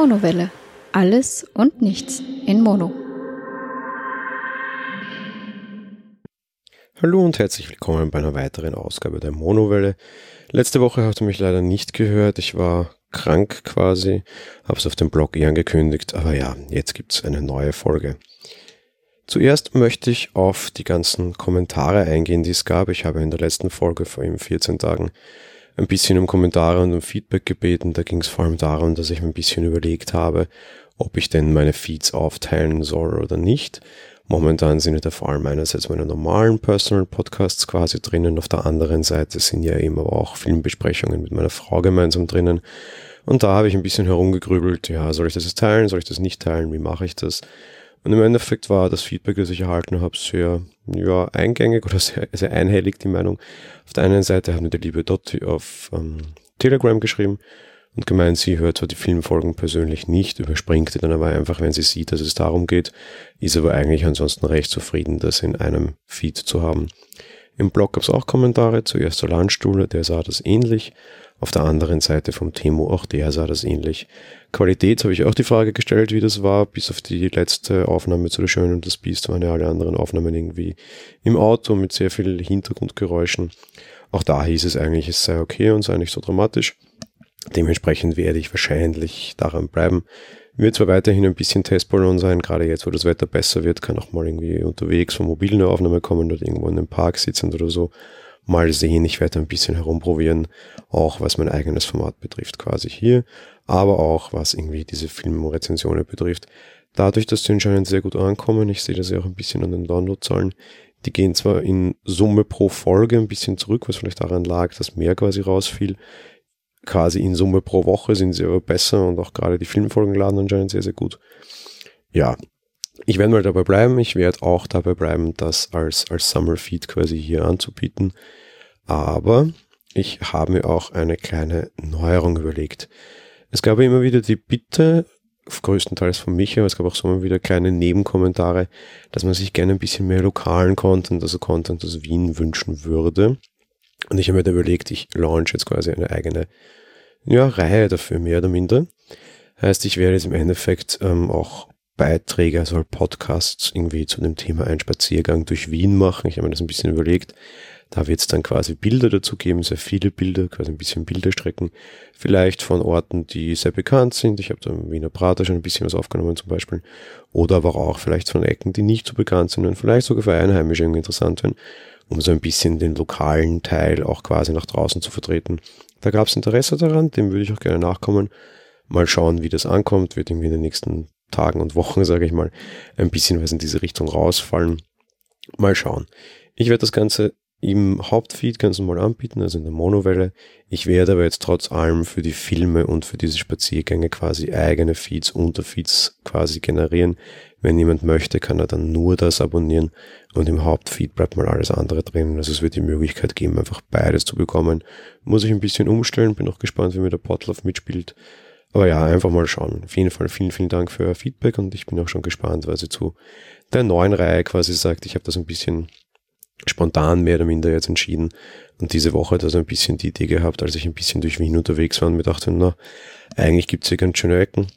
Monowelle. Alles und nichts in Mono. Hallo und herzlich willkommen bei einer weiteren Ausgabe der Monowelle. Letzte Woche habt ihr mich leider nicht gehört. Ich war krank quasi, habe es auf dem Blog eh angekündigt, aber ja, jetzt gibt's eine neue Folge. Zuerst möchte ich auf die ganzen Kommentare eingehen, die es gab. Ich habe in der letzten Folge vor eben 14 Tagen ein bisschen um Kommentare und um Feedback gebeten. Da ging es vor allem darum, dass ich mir ein bisschen überlegt habe, ob ich denn meine Feeds aufteilen soll oder nicht. Momentan sind ja da vor allem einerseits meine normalen Personal Podcasts quasi drinnen, auf der anderen Seite sind ja eben aber auch Filmbesprechungen mit meiner Frau gemeinsam drinnen. Und da habe ich ein bisschen herumgegrübelt, ja, soll ich das jetzt teilen, soll ich das nicht teilen, wie mache ich das? Und im Endeffekt war das Feedback, das ich erhalten habe, sehr ja, eingängig oder sehr, sehr einhellig, die Meinung. Auf der einen Seite hat mir der liebe Dotti auf ähm, Telegram geschrieben und gemeint, sie hört zwar die Filmfolgen persönlich nicht, überspringt die dann aber einfach, wenn sie sieht, dass es darum geht, ist aber eigentlich ansonsten recht zufrieden, das in einem Feed zu haben. Im Blog gab es auch Kommentare, zuerst der Landstuhle, der sah das ähnlich. Auf der anderen Seite vom Temo, auch der sah das ähnlich. Qualität habe ich auch die Frage gestellt, wie das war, bis auf die letzte Aufnahme zu der Schönen und das Biest waren ja alle anderen Aufnahmen irgendwie im Auto mit sehr viel Hintergrundgeräuschen. Auch da hieß es eigentlich, es sei okay und sei nicht so dramatisch. Dementsprechend werde ich wahrscheinlich daran bleiben. Wird zwar weiterhin ein bisschen Testballon sein, gerade jetzt, wo das Wetter besser wird, kann auch mal irgendwie unterwegs vom Mobil eine Aufnahme kommen oder irgendwo in einem Park sitzend oder so. Mal sehen, ich werde ein bisschen herumprobieren, auch was mein eigenes Format betrifft, quasi hier, aber auch was irgendwie diese Filmrezensionen betrifft. Dadurch, dass sie anscheinend sehr gut ankommen, ich sehe das ja auch ein bisschen an den Downloadzahlen, die gehen zwar in Summe pro Folge ein bisschen zurück, was vielleicht daran lag, dass mehr quasi rausfiel quasi in Summe pro Woche sind sie aber besser und auch gerade die Filmfolgen laden anscheinend sehr, sehr gut. Ja, ich werde mal dabei bleiben. Ich werde auch dabei bleiben, das als, als Summer Feed quasi hier anzubieten. Aber ich habe mir auch eine kleine Neuerung überlegt. Es gab immer wieder die Bitte, größtenteils von mich, aber es gab auch so immer wieder kleine Nebenkommentare, dass man sich gerne ein bisschen mehr lokalen Content, also Content aus Wien wünschen würde. Und ich habe mir da überlegt, ich launch jetzt quasi eine eigene ja, Reihe dafür, mehr oder minder. Heißt, ich werde jetzt im Endeffekt ähm, auch Beiträge, also Podcasts irgendwie zu dem Thema Ein Spaziergang durch Wien machen. Ich habe mir das ein bisschen überlegt. Da wird es dann quasi Bilder dazu geben, sehr viele Bilder, quasi ein bisschen Bilderstrecken. Vielleicht von Orten, die sehr bekannt sind. Ich habe da im Wiener Prater schon ein bisschen was aufgenommen zum Beispiel. Oder aber auch vielleicht von Ecken, die nicht so bekannt sind und vielleicht sogar für Einheimische interessant werden um so ein bisschen den lokalen Teil auch quasi nach draußen zu vertreten. Da gab es Interesse daran, dem würde ich auch gerne nachkommen. Mal schauen, wie das ankommt, wird irgendwie in den nächsten Tagen und Wochen, sage ich mal, ein bisschen was in diese Richtung rausfallen. Mal schauen. Ich werde das Ganze im Hauptfeed ganz normal anbieten, also in der Monowelle. Ich werde aber jetzt trotz allem für die Filme und für diese Spaziergänge quasi eigene Feeds, Unterfeeds quasi generieren. Wenn jemand möchte, kann er dann nur das abonnieren und im Hauptfeed bleibt mal alles andere drin. Also es wird die Möglichkeit geben, einfach beides zu bekommen. Muss ich ein bisschen umstellen, bin auch gespannt, wie mir der Potlauf mitspielt. Aber ja, einfach mal schauen. Auf jeden Fall vielen, vielen Dank für euer Feedback und ich bin auch schon gespannt, was ihr zu der neuen Reihe quasi sagt. Ich habe das ein bisschen spontan mehr oder minder jetzt entschieden und diese Woche hat also ein bisschen die Idee gehabt, als ich ein bisschen durch Wien unterwegs war und mir dachte, na, eigentlich gibt's hier ganz schöne Ecken.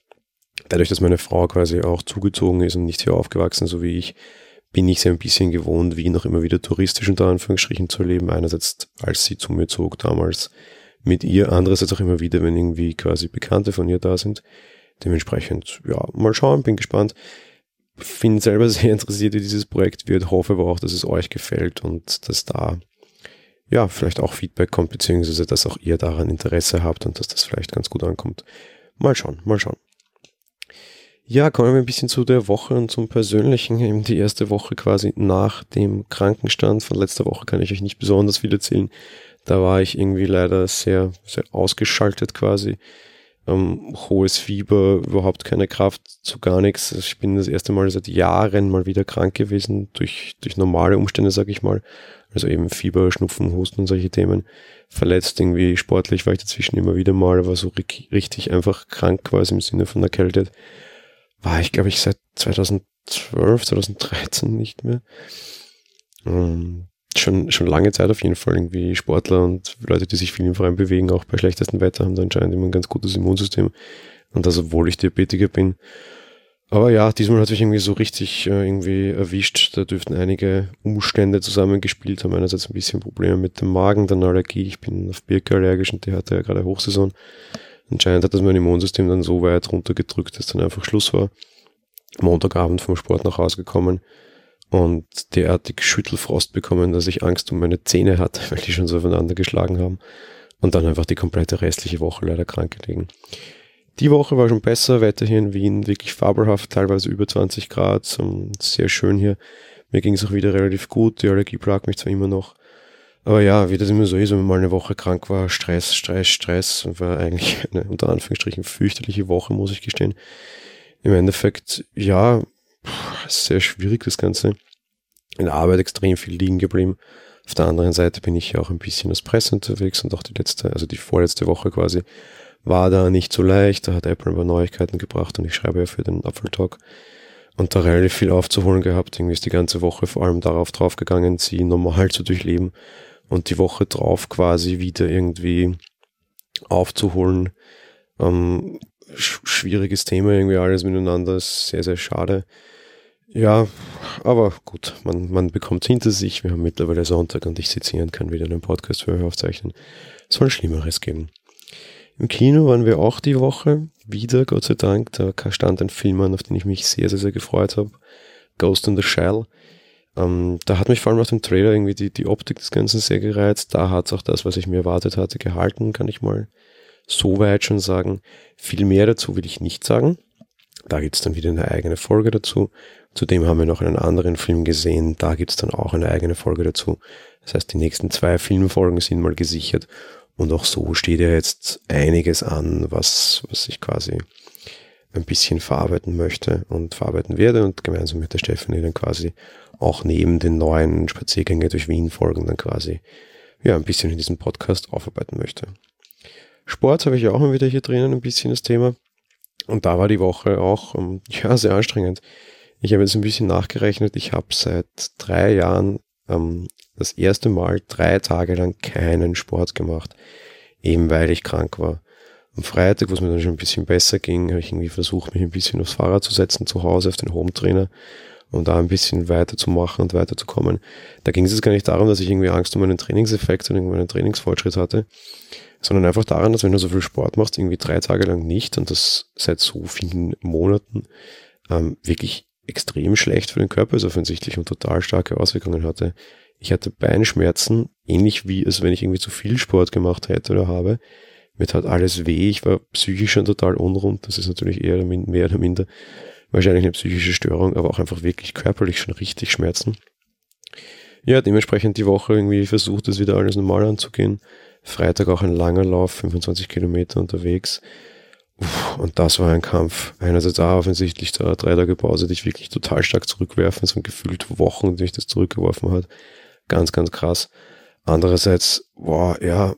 Dadurch, dass meine Frau quasi auch zugezogen ist und nicht hier aufgewachsen, so wie ich, bin ich sehr ein bisschen gewohnt, Wien noch immer wieder touristisch unter Anführungsstrichen zu leben. Einerseits, als sie zu mir zog damals mit ihr, andererseits auch immer wieder, wenn irgendwie quasi Bekannte von ihr da sind. Dementsprechend, ja, mal schauen, bin gespannt bin selber sehr interessiert, wie dieses Projekt wird, hoffe aber auch, dass es euch gefällt und dass da ja vielleicht auch Feedback kommt, beziehungsweise dass auch ihr daran Interesse habt und dass das vielleicht ganz gut ankommt. Mal schauen, mal schauen. Ja, kommen wir ein bisschen zu der Woche und zum Persönlichen. Eben die erste Woche quasi nach dem Krankenstand von letzter Woche kann ich euch nicht besonders viel erzählen. Da war ich irgendwie leider sehr, sehr ausgeschaltet quasi ähm, hohes Fieber, überhaupt keine Kraft zu gar nichts. Ich bin das erste Mal seit Jahren mal wieder krank gewesen, durch, durch normale Umstände, sag ich mal. Also eben Fieber, Schnupfen, Husten und solche Themen. Verletzt irgendwie sportlich war ich dazwischen immer wieder mal, aber so richtig einfach krank quasi im Sinne von erkältet. War ich, glaube ich, seit 2012, 2013 nicht mehr. Ähm, schon, schon lange Zeit auf jeden Fall irgendwie Sportler und Leute, die sich viel im Freien bewegen, auch bei schlechtestem Wetter, haben da anscheinend immer ein ganz gutes Immunsystem. Und das, obwohl ich Diabetiker bin. Aber ja, diesmal hat sich irgendwie so richtig äh, irgendwie erwischt. Da dürften einige Umstände zusammengespielt haben. Einerseits ein bisschen Probleme mit dem Magen, dann Allergie. Ich bin auf Birke allergisch und die hatte ja gerade Hochsaison. Anscheinend hat das mein Immunsystem dann so weit runtergedrückt, dass dann einfach Schluss war. Montagabend vom Sport nach Hause gekommen und derartig Schüttelfrost bekommen, dass ich Angst um meine Zähne hatte, weil die schon so aufeinander geschlagen haben. Und dann einfach die komplette restliche Woche leider krank gelegen. Die Woche war schon besser, Wetter hier in Wien wirklich fabelhaft, teilweise über 20 Grad, sehr schön hier. Mir ging es auch wieder relativ gut, die Allergie plagt mich zwar immer noch. Aber ja, wie das immer so ist, wenn man mal eine Woche krank war, Stress, Stress, Stress, war eigentlich eine unter Anführungsstrichen fürchterliche Woche, muss ich gestehen. Im Endeffekt, ja, sehr schwierig das Ganze. In der Arbeit extrem viel liegen geblieben. Auf der anderen Seite bin ich ja auch ein bisschen als Presse unterwegs und auch die letzte, also die vorletzte Woche quasi, war da nicht so leicht. Da hat Apple ein paar Neuigkeiten gebracht und ich schreibe ja für den Apple Talk und da relativ viel aufzuholen gehabt. Irgendwie ist die ganze Woche vor allem darauf draufgegangen, sie normal zu durchleben und die Woche drauf quasi wieder irgendwie aufzuholen. Ähm, schwieriges Thema irgendwie alles miteinander, ist sehr, sehr schade. Ja, aber gut, man, man bekommt hinter sich. Wir haben mittlerweile Sonntag und ich sitze hier und kann wieder einen Podcast für euch aufzeichnen. Es soll Schlimmeres geben. Im Kino waren wir auch die Woche. Wieder, Gott sei Dank. Da stand ein Film an, auf den ich mich sehr, sehr, sehr gefreut habe. Ghost in the Shell. Ähm, da hat mich vor allem auf dem Trailer irgendwie die, die Optik des Ganzen sehr gereizt. Da hat es auch das, was ich mir erwartet hatte, gehalten, kann ich mal so weit schon sagen. Viel mehr dazu will ich nicht sagen. Da gibt es dann wieder eine eigene Folge dazu. Zudem haben wir noch einen anderen Film gesehen. Da gibt es dann auch eine eigene Folge dazu. Das heißt, die nächsten zwei Filmfolgen sind mal gesichert. Und auch so steht ja jetzt einiges an, was, was ich quasi ein bisschen verarbeiten möchte und verarbeiten werde und gemeinsam mit der Stefanie dann quasi auch neben den neuen Spaziergänge durch Wien folgen dann quasi ja ein bisschen in diesem Podcast aufarbeiten möchte. Sport habe ich auch mal wieder hier drinnen ein bisschen das Thema und da war die Woche auch ähm, ja sehr anstrengend. Ich habe jetzt ein bisschen nachgerechnet, ich habe seit drei Jahren ähm, das erste Mal drei Tage lang keinen Sport gemacht, eben weil ich krank war. Am Freitag, wo es mir dann schon ein bisschen besser ging, habe ich irgendwie versucht, mich ein bisschen aufs Fahrrad zu setzen, zu Hause auf den Home-Trainer und da ein bisschen weiterzumachen und weiterzukommen. Da ging es jetzt gar nicht darum, dass ich irgendwie Angst um einen Trainingseffekt und irgendwie einen Trainingsfortschritt hatte, sondern einfach daran, dass wenn du so viel Sport machst, irgendwie drei Tage lang nicht und das seit so vielen Monaten ähm, wirklich extrem schlecht für den Körper ist offensichtlich und total starke Auswirkungen hatte. Ich hatte Beinschmerzen, ähnlich wie es, wenn ich irgendwie zu viel Sport gemacht hätte oder habe. Mir tat alles weh, ich war psychisch schon total unrund. Das ist natürlich eher mehr oder minder wahrscheinlich eine psychische Störung, aber auch einfach wirklich körperlich schon richtig Schmerzen. Ja, dementsprechend die Woche irgendwie versucht, das wieder alles normal anzugehen. Freitag auch ein langer Lauf, 25 Kilometer unterwegs. Und das war ein Kampf. Einerseits auch offensichtlich da drei Tage Pause, die ich wirklich total stark zurückwerfen, so gefühlt Wochen, die ich das zurückgeworfen hat. Ganz, ganz krass. Andererseits, boah, ja,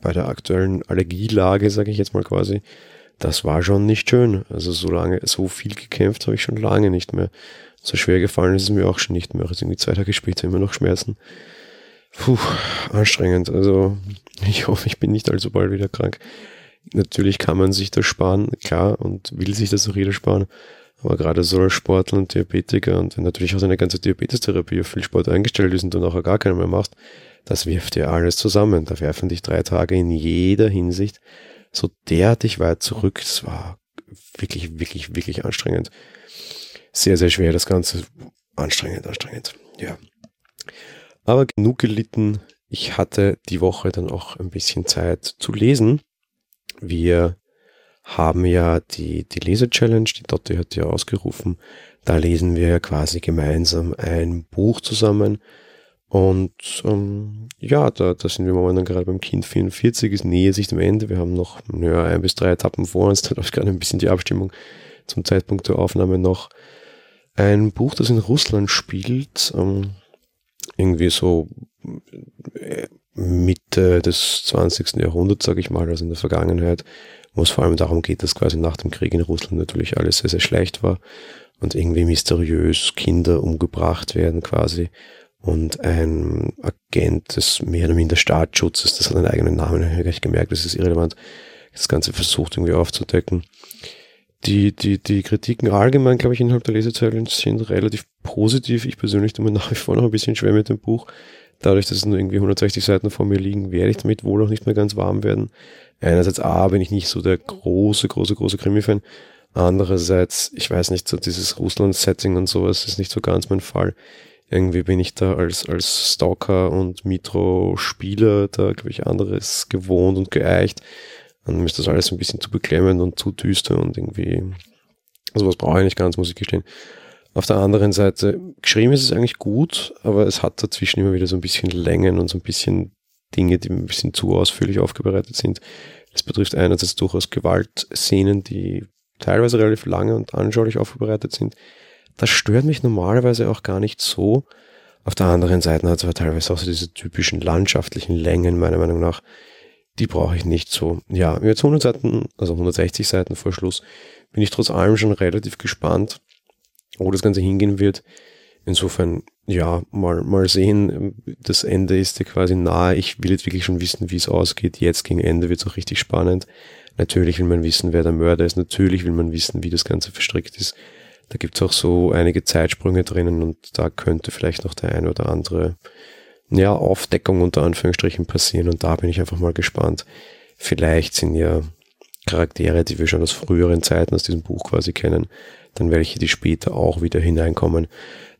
bei der aktuellen Allergielage, sage ich jetzt mal quasi, das war schon nicht schön. Also so lange, so viel gekämpft habe ich schon lange nicht mehr. So schwer gefallen ist es mir auch schon nicht mehr. Also irgendwie zwei Tage später immer noch Schmerzen. Puh, anstrengend. Also ich hoffe, ich bin nicht allzu bald wieder krank. Natürlich kann man sich das sparen, klar, und will sich das auch jeder sparen. Aber gerade so als Sportler und Diabetiker und natürlich auch seine ganze Diabetestherapie auf viel Sport eingestellt ist und du nachher gar keinen mehr machst, das wirft dir alles zusammen. Da werfen dich drei Tage in jeder Hinsicht so derartig weit zurück. Es war wirklich, wirklich, wirklich anstrengend. Sehr, sehr schwer das Ganze. Anstrengend, anstrengend. Ja. Aber genug gelitten. Ich hatte die Woche dann auch ein bisschen Zeit zu lesen. Wir haben ja die, die Lese-Challenge, die Dotti hat ja ausgerufen. Da lesen wir quasi gemeinsam ein Buch zusammen. Und ähm, ja, da, da sind wir momentan gerade beim Kind 44, es nähert sich dem Ende. Wir haben noch ja, ein bis drei Etappen vor uns, da läuft gerade ein bisschen die Abstimmung zum Zeitpunkt der Aufnahme noch. Ein Buch, das in Russland spielt, ähm, irgendwie so äh, Mitte des 20. Jahrhunderts, sage ich mal, also in der Vergangenheit, wo es vor allem darum geht, dass quasi nach dem Krieg in Russland natürlich alles sehr, sehr schlecht war und irgendwie mysteriös Kinder umgebracht werden quasi und ein Agent des mehr oder minder Staatsschutzes, das hat einen eigenen Namen, habe ich gemerkt, das ist irrelevant, das Ganze versucht irgendwie aufzudecken. Die, die, die Kritiken allgemein, glaube ich, innerhalb der Lesezeilen sind relativ positiv. Ich persönlich tue mir nach wie vor noch ein bisschen schwer mit dem Buch. Dadurch, dass es nur irgendwie 160 Seiten vor mir liegen, werde ich damit wohl auch nicht mehr ganz warm werden. Einerseits A, bin ich nicht so der große, große, große Krimi-Fan. Andererseits, ich weiß nicht, so dieses Russland-Setting und sowas ist nicht so ganz mein Fall. Irgendwie bin ich da als, als Stalker und Mitro-Spieler da, glaube ich, anderes gewohnt und geeicht. Dann ist das alles ein bisschen zu beklemmend und zu düster und irgendwie, sowas brauche ich nicht ganz, muss ich gestehen. Auf der anderen Seite, geschrieben ist es eigentlich gut, aber es hat dazwischen immer wieder so ein bisschen Längen und so ein bisschen Dinge, die ein bisschen zu ausführlich aufbereitet sind. Das betrifft einerseits durchaus Gewaltszenen, die teilweise relativ lange und anschaulich aufbereitet sind. Das stört mich normalerweise auch gar nicht so. Auf der anderen Seite hat es aber teilweise auch so diese typischen landschaftlichen Längen, meiner Meinung nach. Die brauche ich nicht so. Ja, jetzt 100 Seiten, also 160 Seiten vor Schluss, bin ich trotz allem schon relativ gespannt, wo das Ganze hingehen wird. Insofern, ja, mal, mal sehen. Das Ende ist ja quasi nahe. Ich will jetzt wirklich schon wissen, wie es ausgeht. Jetzt gegen Ende wird es auch richtig spannend. Natürlich will man wissen, wer der Mörder ist. Natürlich will man wissen, wie das Ganze verstrickt ist. Da gibt es auch so einige Zeitsprünge drinnen und da könnte vielleicht noch der ein oder andere ja, Aufdeckung unter Anführungsstrichen passieren und da bin ich einfach mal gespannt. Vielleicht sind ja Charaktere, die wir schon aus früheren Zeiten aus diesem Buch quasi kennen, dann welche, die später auch wieder hineinkommen.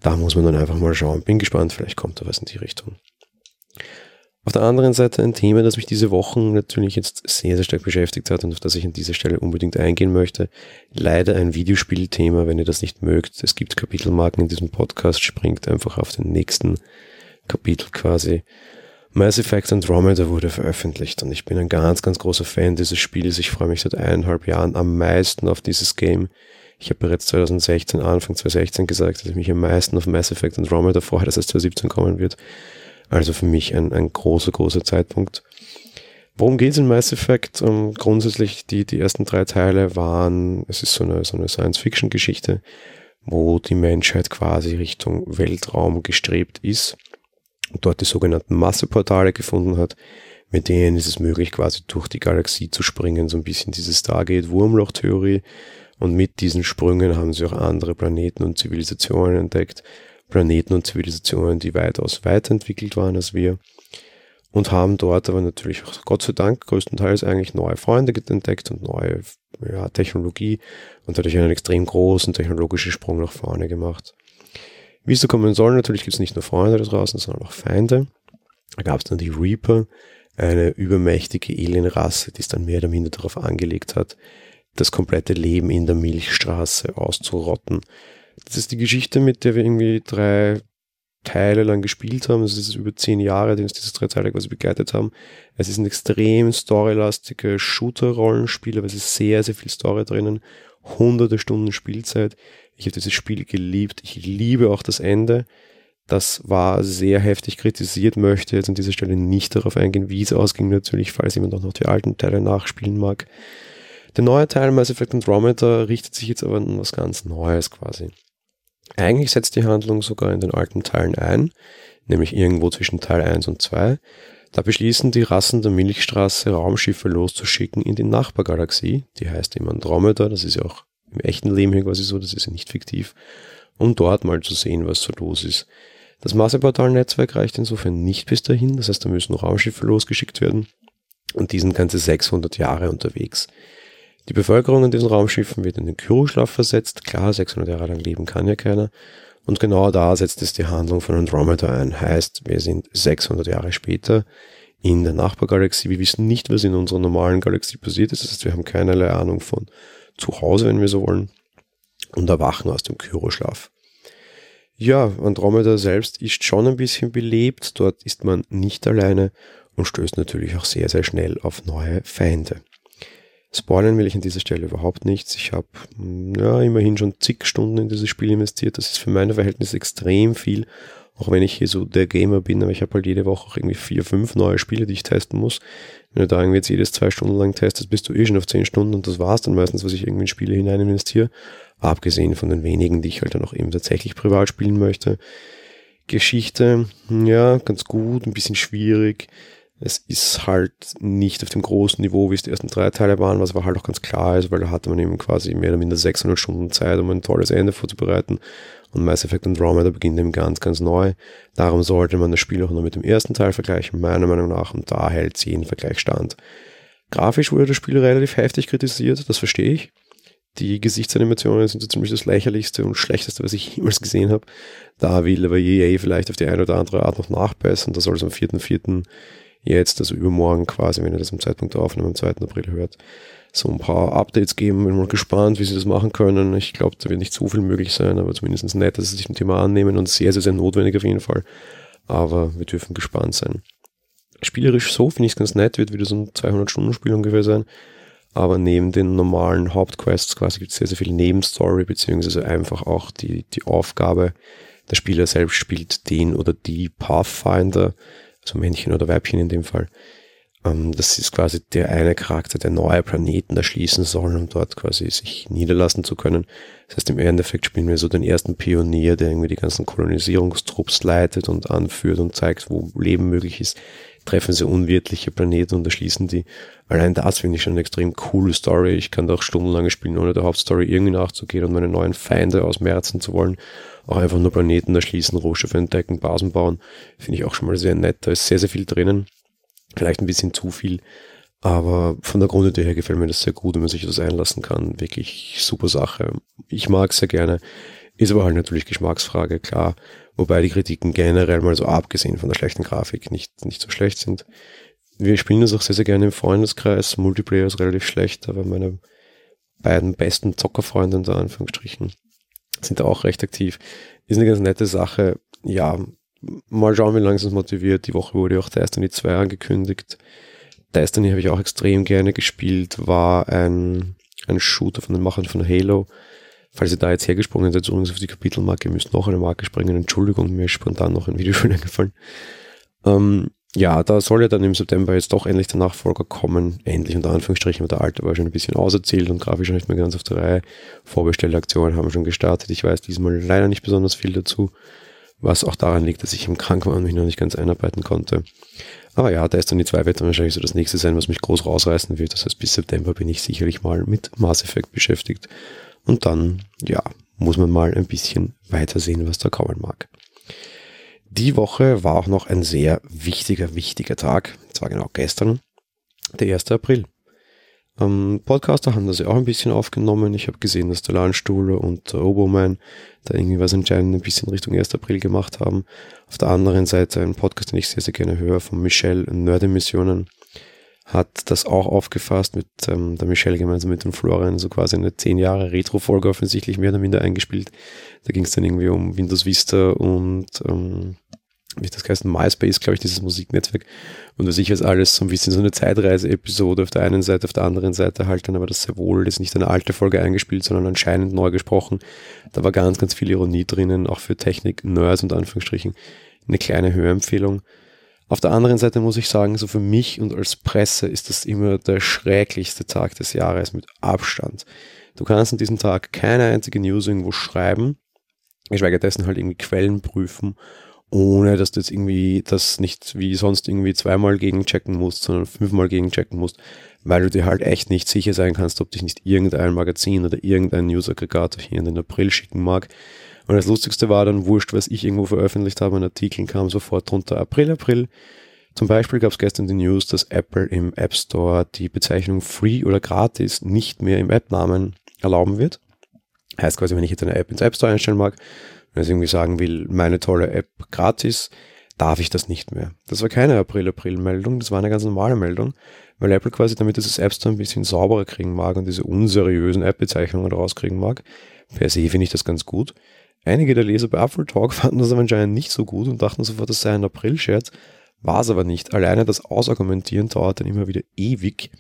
Da muss man dann einfach mal schauen. Bin gespannt, vielleicht kommt da was in die Richtung. Auf der anderen Seite ein Thema, das mich diese Wochen natürlich jetzt sehr, sehr stark beschäftigt hat und auf das ich an dieser Stelle unbedingt eingehen möchte. Leider ein Videospielthema, wenn ihr das nicht mögt. Es gibt Kapitelmarken in diesem Podcast, springt einfach auf den nächsten Kapitel quasi. Mass Effect Andromeda wurde veröffentlicht und ich bin ein ganz, ganz großer Fan dieses Spiels. Ich freue mich seit eineinhalb Jahren am meisten auf dieses Game. Ich habe bereits 2016, Anfang 2016 gesagt, dass ich mich am meisten auf Mass Effect Andromeda freue, dass es 2017 kommen wird. Also für mich ein, ein großer, großer Zeitpunkt. Worum geht es in Mass Effect? Um, ähm, grundsätzlich, die, die ersten drei Teile waren, es ist so eine, so eine Science-Fiction-Geschichte, wo die Menschheit quasi Richtung Weltraum gestrebt ist und dort die sogenannten Masseportale gefunden hat. Mit denen ist es möglich, quasi durch die Galaxie zu springen, so ein bisschen diese Stargate-Wurmloch-Theorie. Und mit diesen Sprüngen haben sie auch andere Planeten und Zivilisationen entdeckt. Planeten und Zivilisationen, die weitaus weiterentwickelt waren als wir. Und haben dort aber natürlich, Gott sei Dank, größtenteils eigentlich neue Freunde entdeckt und neue ja, Technologie und dadurch einen extrem großen technologischen Sprung nach vorne gemacht. Wie es so kommen soll, natürlich gibt es nicht nur Freunde da draußen, sondern auch Feinde. Da gab es dann die Reaper, eine übermächtige Alienrasse, die es dann mehr oder minder darauf angelegt hat, das komplette Leben in der Milchstraße auszurotten. Das ist die Geschichte, mit der wir irgendwie drei Teile lang gespielt haben. Es ist über zehn Jahre, die uns diese drei Teile quasi begleitet haben. Es ist ein extrem storylastiger Shooter-Rollenspiel, aber es ist sehr, sehr viel Story drinnen. Hunderte Stunden Spielzeit. Ich habe dieses Spiel geliebt. Ich liebe auch das Ende. Das war sehr heftig kritisiert, möchte jetzt an dieser Stelle nicht darauf eingehen, wie es ausging, natürlich, falls jemand auch noch die alten Teile nachspielen mag. Der neue Teil Mass Effect Andromeda richtet sich jetzt aber an was ganz Neues quasi. Eigentlich setzt die Handlung sogar in den alten Teilen ein, nämlich irgendwo zwischen Teil 1 und 2. Da beschließen die Rassen der Milchstraße Raumschiffe loszuschicken in die Nachbargalaxie, die heißt eben Andromeda, das ist ja auch im echten Leben hier quasi so, das ist ja nicht fiktiv, um dort mal zu sehen, was so los ist. Das Masseportal-Netzwerk reicht insofern nicht bis dahin, das heißt, da müssen Raumschiffe losgeschickt werden und die sind ganze 600 Jahre unterwegs. Die Bevölkerung in diesen Raumschiffen wird in den Kyroschlaf versetzt, klar, 600 Jahre lang leben kann ja keiner. Und genau da setzt es die Handlung von Andromeda ein. Heißt, wir sind 600 Jahre später in der Nachbargalaxie. Wir wissen nicht, was in unserer normalen Galaxie passiert ist. Das heißt, wir haben keinerlei Ahnung von zu Hause, wenn wir so wollen, und erwachen aus dem Kyroschlaf. Ja, Andromeda selbst ist schon ein bisschen belebt, dort ist man nicht alleine und stößt natürlich auch sehr, sehr schnell auf neue Feinde. Spoilern will ich an dieser Stelle überhaupt nichts. Ich habe ja, immerhin schon zig Stunden in dieses Spiel investiert. Das ist für meine Verhältnisse extrem viel. Auch wenn ich hier so der Gamer bin, aber ich habe halt jede Woche auch irgendwie vier, fünf neue Spiele, die ich testen muss. Wenn du da irgendwie jetzt jedes zwei Stunden lang testest, bist du eh schon auf zehn Stunden und das war's dann meistens, was ich irgendwie in Spiele hinein investiere. Abgesehen von den wenigen, die ich halt dann auch eben tatsächlich privat spielen möchte. Geschichte, ja, ganz gut, ein bisschen schwierig. Es ist halt nicht auf dem großen Niveau, wie es die ersten drei Teile waren, was aber halt auch ganz klar ist, weil da hatte man eben quasi mehr oder minder 600 Stunden Zeit, um ein tolles Ende vorzubereiten. Und Mass Effect Andromeda beginnt eben ganz, ganz neu. Darum sollte man das Spiel auch nur mit dem ersten Teil vergleichen, meiner Meinung nach, und da hält jeden Vergleich stand. Grafisch wurde das Spiel relativ heftig kritisiert, das verstehe ich. Die Gesichtsanimationen sind so ziemlich das lächerlichste und schlechteste, was ich jemals gesehen habe. Da will aber EA vielleicht auf die eine oder andere Art noch nachbessern. Da soll es am 4.4. jetzt, also übermorgen quasi, wenn ihr das am Zeitpunkt der Aufnahme am 2. April hört, so ein paar Updates geben. Bin mal gespannt, wie sie das machen können. Ich glaube, da wird nicht so viel möglich sein, aber zumindest nett, dass sie sich dem Thema annehmen und sehr, sehr, sehr notwendig auf jeden Fall. Aber wir dürfen gespannt sein. Spielerisch so finde ich es ganz nett, wird wieder so ein 200-Stunden-Spiel ungefähr sein. Aber neben den normalen Hauptquests quasi gibt es sehr, sehr viel Nebenstory, beziehungsweise einfach auch die, die Aufgabe, der Spieler selbst spielt den oder die Pathfinder, also Männchen oder Weibchen in dem Fall. Ähm, das ist quasi der eine Charakter, der neue Planeten erschließen soll, um dort quasi sich niederlassen zu können. Das heißt, im Endeffekt spielen wir so den ersten Pionier, der irgendwie die ganzen Kolonisierungstrupps leitet und anführt und zeigt, wo Leben möglich ist treffen sie unwirtliche Planeten und erschließen die. Allein das finde ich schon eine extrem coole Story. Ich kann da auch stundenlang spielen, ohne der Hauptstory irgendwie nachzugehen und meine neuen Feinde ausmerzen zu wollen. Auch einfach nur Planeten erschließen, Rohstoffe entdecken, Basen bauen. Finde ich auch schon mal sehr nett. Da ist sehr, sehr viel drinnen. Vielleicht ein bisschen zu viel. Aber von der Grundidee her gefällt mir das sehr gut, wenn man sich das einlassen kann. Wirklich super Sache. Ich mag es sehr gerne. Ist aber halt natürlich Geschmacksfrage, klar. Wobei die Kritiken generell mal so abgesehen von der schlechten Grafik nicht, nicht so schlecht sind. Wir spielen das auch sehr, sehr gerne im Freundeskreis. Multiplayer ist relativ schlecht, aber meine beiden besten Zockerfreunde da Anführungsstrichen sind da auch recht aktiv. Ist eine ganz nette Sache. Ja, mal schauen, wie lange es motiviert. Die Woche wurde auch Destiny 2 angekündigt. Destiny habe ich auch extrem gerne gespielt, war ein, ein Shooter von den Machern von Halo Falls ihr da jetzt hergesprungen seid, übrigens auf die Kapitelmarke, ihr müsst noch eine Marke springen. Entschuldigung, mir ist spontan noch ein Videospiel eingefallen. Ähm, ja, da soll ja dann im September jetzt doch endlich der Nachfolger kommen. Endlich unter Anführungsstrichen, weil der alte war schon ein bisschen auserzählt und grafisch nicht mehr ganz auf der Reihe. Vorbestellaktionen haben schon gestartet. Ich weiß diesmal leider nicht besonders viel dazu, was auch daran liegt, dass ich im Krank war und mich noch nicht ganz einarbeiten konnte. Aber ja, Destiny 2 wird dann wahrscheinlich so das nächste sein, was mich groß rausreißen wird. Das heißt, bis September bin ich sicherlich mal mit Mass Effect beschäftigt. Und dann, ja, muss man mal ein bisschen weitersehen, was da kommen mag. Die Woche war auch noch ein sehr wichtiger, wichtiger Tag. Zwar genau gestern, der 1. April. Ähm, Podcaster haben das ja auch ein bisschen aufgenommen. Ich habe gesehen, dass der Landstuhle und der Oboman da irgendwie was entscheidend ein bisschen Richtung 1. April gemacht haben. Auf der anderen Seite ein Podcast, den ich sehr, sehr gerne höre, von Michelle Nördemissionen hat das auch aufgefasst mit ähm, der Michelle gemeinsam mit dem Florian, so quasi eine 10 Jahre Retro-Folge offensichtlich mehr oder minder eingespielt. Da ging es dann irgendwie um Windows Vista und ähm, wie das heißt, MySpace, glaube ich, dieses Musiknetzwerk. Und was ich als alles so ein bisschen so eine Zeitreise-Episode auf der einen Seite, auf der anderen Seite halt dann aber das sehr wohl, das ist nicht eine alte Folge eingespielt, sondern anscheinend neu gesprochen. Da war ganz, ganz viel Ironie drinnen, auch für Technik-Nerds und Anführungsstrichen. Eine kleine Hörempfehlung. Auf der anderen Seite muss ich sagen, so für mich und als Presse ist das immer der schrecklichste Tag des Jahres mit Abstand. Du kannst an diesem Tag keine einzige News irgendwo schreiben, geschweige dessen halt irgendwie Quellen prüfen, ohne dass du jetzt irgendwie das nicht wie sonst irgendwie zweimal gegenchecken musst, sondern fünfmal gegenchecken musst, weil du dir halt echt nicht sicher sein kannst, ob dich nicht irgendein Magazin oder irgendein News-Aggregator hier in den April schicken mag, und das Lustigste war dann wurscht, was ich irgendwo veröffentlicht habe, ein Artikel kam sofort drunter April, April. Zum Beispiel gab es gestern die News, dass Apple im App Store die Bezeichnung Free oder Gratis nicht mehr im App-Namen erlauben wird. Heißt quasi, wenn ich jetzt eine App ins App Store einstellen mag, wenn ich irgendwie sagen will, meine tolle App gratis, darf ich das nicht mehr. Das war keine April-April-Meldung, das war eine ganz normale Meldung, weil Apple quasi damit dieses App Store ein bisschen sauberer kriegen mag und diese unseriösen App-Bezeichnungen rauskriegen mag. Per se finde ich das ganz gut. Einige der Leser bei Apple Talk fanden das aber anscheinend nicht so gut und dachten sofort, das sei ein April-Scherz. War es aber nicht. Alleine das Ausargumentieren dauert dann immer wieder ewig.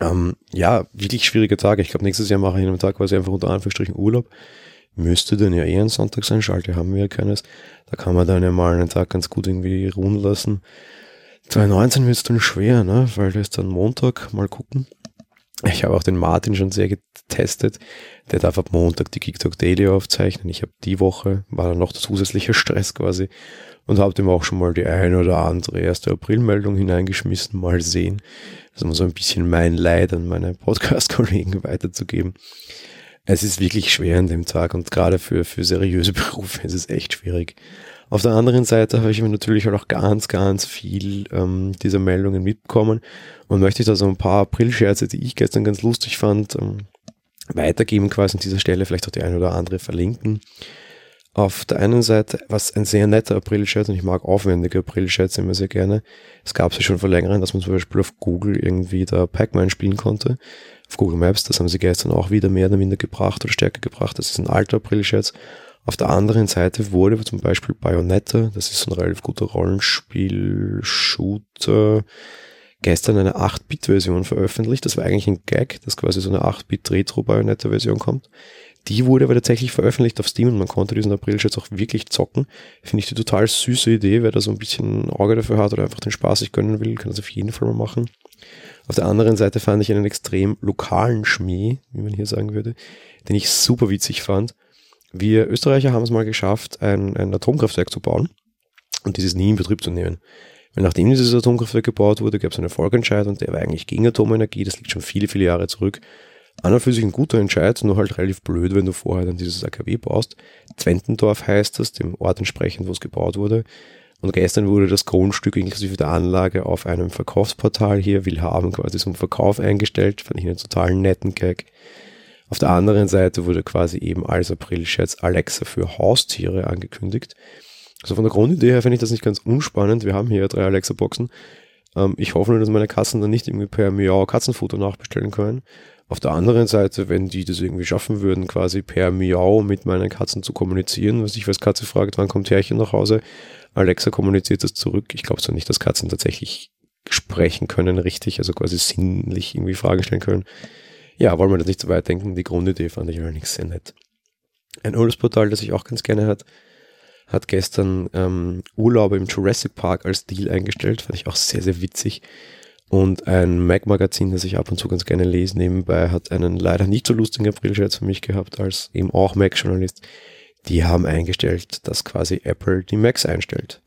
Ähm, ja, wirklich schwierige Tage. Ich glaube, nächstes Jahr mache ich einen Tag quasi einfach unter Anführungsstrichen Urlaub. Müsste dann ja eh ein Sonntag sein, Schalte haben wir ja keines. Da kann man dann ja mal einen Tag ganz gut irgendwie ruhen lassen. 2019 wird es dann schwer, ne? Weil da ist dann Montag, mal gucken. Ich habe auch den Martin schon sehr getestet. Der darf ab Montag die GeekTalk Daily aufzeichnen. Ich habe die Woche, war dann noch zusätzlicher Stress quasi und habe dem auch schon mal die eine oder andere erste Aprilmeldung hineingeschmissen. Mal sehen. Also um so ein bisschen mein Leid an meine Podcast-Kollegen weiterzugeben. Es ist wirklich schwer an dem Tag und gerade für, für seriöse Berufe ist es echt schwierig. Auf der anderen Seite habe ich mir natürlich auch ganz, ganz viel ähm, dieser Meldungen mitbekommen und möchte ich da so ein paar April-Scherze, die ich gestern ganz lustig fand, ähm, weitergeben quasi an dieser Stelle, vielleicht auch die eine oder andere verlinken. Auf der einen Seite, was ein sehr netter April-Scherz, und ich mag aufwendige April-Scherze immer sehr gerne. Es gab ja schon vor längerem, dass man zum Beispiel auf Google irgendwie da Pac-Man spielen konnte. Auf Google Maps, das haben sie gestern auch wieder mehr oder minder gebracht oder stärker gebracht. Das ist ein alter April-Scherz. Auf der anderen Seite wurde zum Beispiel Bayonetta, das ist so ein relativ guter Rollenspiel-Shooter, gestern eine 8-Bit-Version veröffentlicht. Das war eigentlich ein Gag, dass quasi so eine 8-Bit-Retro-Bayonetta-Version kommt. Die wurde aber tatsächlich veröffentlicht auf Steam und man konnte diesen april jetzt auch wirklich zocken. Finde ich die total süße Idee. Wer da so ein bisschen Auge dafür hat oder einfach den Spaß sich gönnen will, kann das auf jeden Fall mal machen. Auf der anderen Seite fand ich einen extrem lokalen Schmäh, wie man hier sagen würde, den ich super witzig fand. Wir Österreicher haben es mal geschafft, ein, ein Atomkraftwerk zu bauen und dieses nie in Betrieb zu nehmen. Weil nachdem dieses Atomkraftwerk gebaut wurde, gab es einen Volkentscheid und der war eigentlich gegen Atomenergie, das liegt schon viele, viele Jahre zurück. An und für sich ein guter Entscheid, nur halt relativ blöd, wenn du vorher dann dieses AKW baust. Zwentendorf heißt das, dem Ort entsprechend, wo es gebaut wurde. Und gestern wurde das Grundstück inklusive der Anlage auf einem Verkaufsportal hier, will haben, quasi zum Verkauf eingestellt. Fand ich einen total netten Gag. Auf der anderen Seite wurde quasi eben als April-Scherz Alexa für Haustiere angekündigt. Also von der Grundidee her finde ich das nicht ganz unspannend. Wir haben hier drei Alexa-Boxen. Ähm, ich hoffe nur, dass meine Katzen dann nicht irgendwie per Miau Katzenfutter nachbestellen können. Auf der anderen Seite, wenn die das irgendwie schaffen würden, quasi per Miau mit meinen Katzen zu kommunizieren, was ich als Katze fragt, wann kommt Herrchen nach Hause, Alexa kommuniziert das zurück. Ich glaube zwar nicht, dass Katzen tatsächlich sprechen können, richtig, also quasi sinnlich irgendwie Fragen stellen können. Ja, wollen wir das nicht so weit denken. Die Grundidee fand ich allerdings sehr nett. Ein Urlaubsportal, das ich auch ganz gerne hat, hat gestern ähm, Urlaube im Jurassic Park als Deal eingestellt. Fand ich auch sehr, sehr witzig. Und ein Mac-Magazin, das ich ab und zu ganz gerne lese, nebenbei hat einen leider nicht so lustigen Aprilscherz für mich gehabt, als eben auch Mac-Journalist. Die haben eingestellt, dass quasi Apple die Macs einstellt.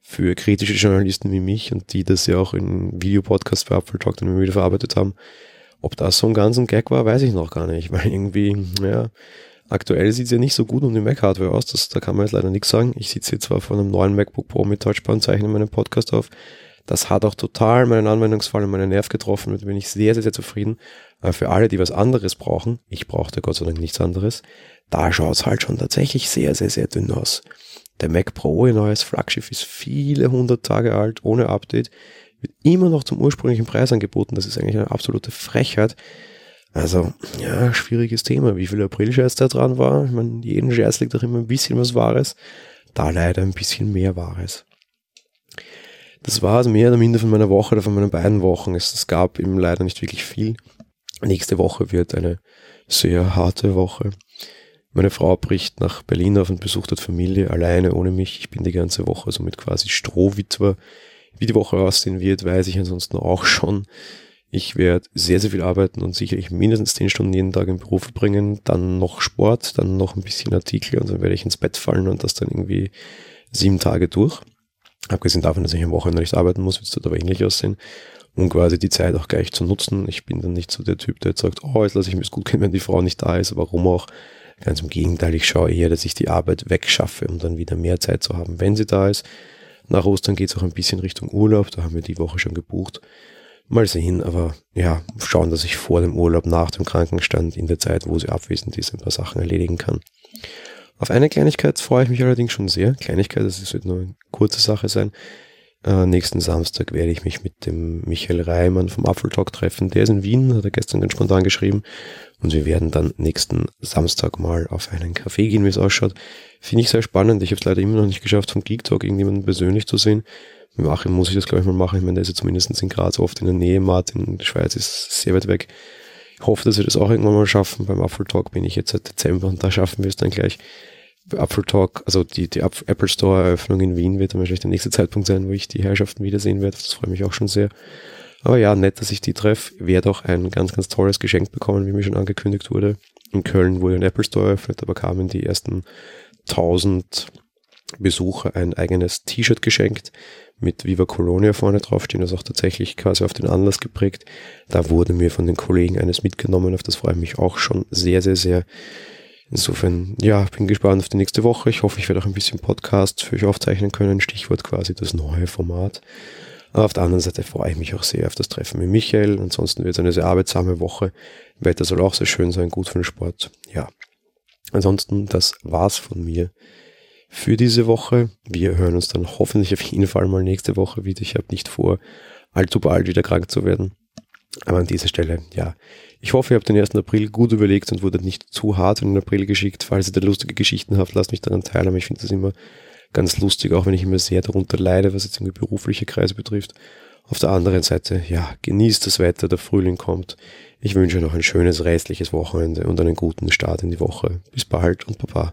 Für kritische Journalisten wie mich und die das ja auch in Videopodcasts für Apple Talk dann wieder verarbeitet haben, ob das so ein ganzen Gag war, weiß ich noch gar nicht, weil irgendwie, ja, aktuell sieht es ja nicht so gut um die Mac-Hardware aus, das, da kann man jetzt leider nichts sagen. Ich sitze hier zwar vor einem neuen MacBook Pro mit Touchbar zeichne meinen Podcast auf. Das hat auch total meinen Anwendungsfall und meinen Nerv getroffen, mit dem bin ich sehr, sehr, sehr zufrieden. Aber für alle, die was anderes brauchen, ich brauchte Gott sei Dank nichts anderes, da schaut es halt schon tatsächlich sehr, sehr, sehr dünn aus. Der Mac Pro, ihr neues Flaggschiff, ist viele hundert Tage alt, ohne Update wird immer noch zum ursprünglichen Preis angeboten. Das ist eigentlich eine absolute Frechheit. Also, ja, schwieriges Thema. Wie viel April-Scherz da dran war? Ich meine, jeden Scherz liegt doch immer ein bisschen was Wahres. Da leider ein bisschen mehr Wahres. Das war also mehr oder minder von meiner Woche oder von meinen beiden Wochen. Es, es gab eben leider nicht wirklich viel. Nächste Woche wird eine sehr harte Woche. Meine Frau bricht nach Berlin auf und besucht dort Familie alleine ohne mich. Ich bin die ganze Woche somit quasi Strohwitwer. Wie die Woche aussehen wird, weiß ich ansonsten auch schon. Ich werde sehr, sehr viel arbeiten und sicherlich mindestens 10 Stunden jeden Tag im Beruf verbringen, dann noch Sport, dann noch ein bisschen Artikel und dann werde ich ins Bett fallen und das dann irgendwie sieben Tage durch. Abgesehen davon, dass ich am Wochenende nicht arbeiten muss, wird es dort aber ähnlich aussehen. Um quasi die Zeit auch gleich zu nutzen. Ich bin dann nicht so der Typ, der jetzt sagt, oh, jetzt lasse ich mir es gut gehen, wenn die Frau nicht da ist. Warum auch? Ganz im Gegenteil, ich schaue eher, dass ich die Arbeit wegschaffe, um dann wieder mehr Zeit zu haben, wenn sie da ist. Nach Ostern geht es auch ein bisschen Richtung Urlaub, da haben wir die Woche schon gebucht. Mal sehen, aber ja, schauen, dass ich vor dem Urlaub, nach dem Krankenstand, in der Zeit, wo sie abwesend ist, ein paar Sachen erledigen kann. Auf eine Kleinigkeit freue ich mich allerdings schon sehr. Kleinigkeit, das wird nur eine kurze Sache sein. Äh, nächsten Samstag werde ich mich mit dem Michael Reimann vom Apfeltalk treffen. Der ist in Wien, hat er gestern ganz spontan geschrieben. Und wir werden dann nächsten Samstag mal auf einen Café gehen, wie es ausschaut. Finde ich sehr spannend. Ich habe es leider immer noch nicht geschafft, vom Geek Talk irgendjemanden persönlich zu sehen. Mit Achim muss ich das, glaube ich, mal machen. Ich meine, der ist ja zumindest in Graz oft in der Nähe. Martin in der Schweiz ist sehr weit weg. Ich hoffe, dass wir das auch irgendwann mal schaffen. Beim Apple Talk bin ich jetzt seit Dezember und da schaffen wir es dann gleich. Apple Talk, also die, die Apple Store Eröffnung in Wien wird dann wahrscheinlich der nächste Zeitpunkt sein, wo ich die Herrschaften wiedersehen werde. Das freut mich auch schon sehr. Aber ja, nett, dass ich die treffe. Werde auch ein ganz, ganz tolles Geschenk bekommen, wie mir schon angekündigt wurde. In Köln wurde ein Apple Store eröffnet, aber kamen die ersten 1000 Besucher ein eigenes T-Shirt geschenkt mit Viva Colonia vorne draufstehen, das auch tatsächlich quasi auf den Anlass geprägt. Da wurde mir von den Kollegen eines mitgenommen, auf das freue ich mich auch schon sehr, sehr, sehr. Insofern, ja, bin gespannt auf die nächste Woche. Ich hoffe, ich werde auch ein bisschen Podcast für euch aufzeichnen können. Stichwort quasi das neue Format. Aber auf der anderen Seite freue ich mich auch sehr auf das Treffen mit Michael. Ansonsten wird es eine sehr arbeitsame Woche. Wetter soll auch sehr schön sein, gut für den Sport. Ja. Ansonsten, das war's von mir für diese Woche. Wir hören uns dann hoffentlich auf jeden Fall mal nächste Woche wieder. Ich habe nicht vor, allzu bald wieder krank zu werden. Aber an dieser Stelle, ja, ich hoffe, ihr habt den 1. April gut überlegt und wurdet nicht zu hart in den April geschickt. Falls ihr da lustige Geschichten habt, lasst mich daran teilhaben. Ich finde das immer ganz lustig, auch wenn ich immer sehr darunter leide, was jetzt irgendwie berufliche Kreise betrifft. Auf der anderen Seite, ja, genießt das Wetter, der Frühling kommt. Ich wünsche noch ein schönes restliches Wochenende und einen guten Start in die Woche. Bis bald und Baba.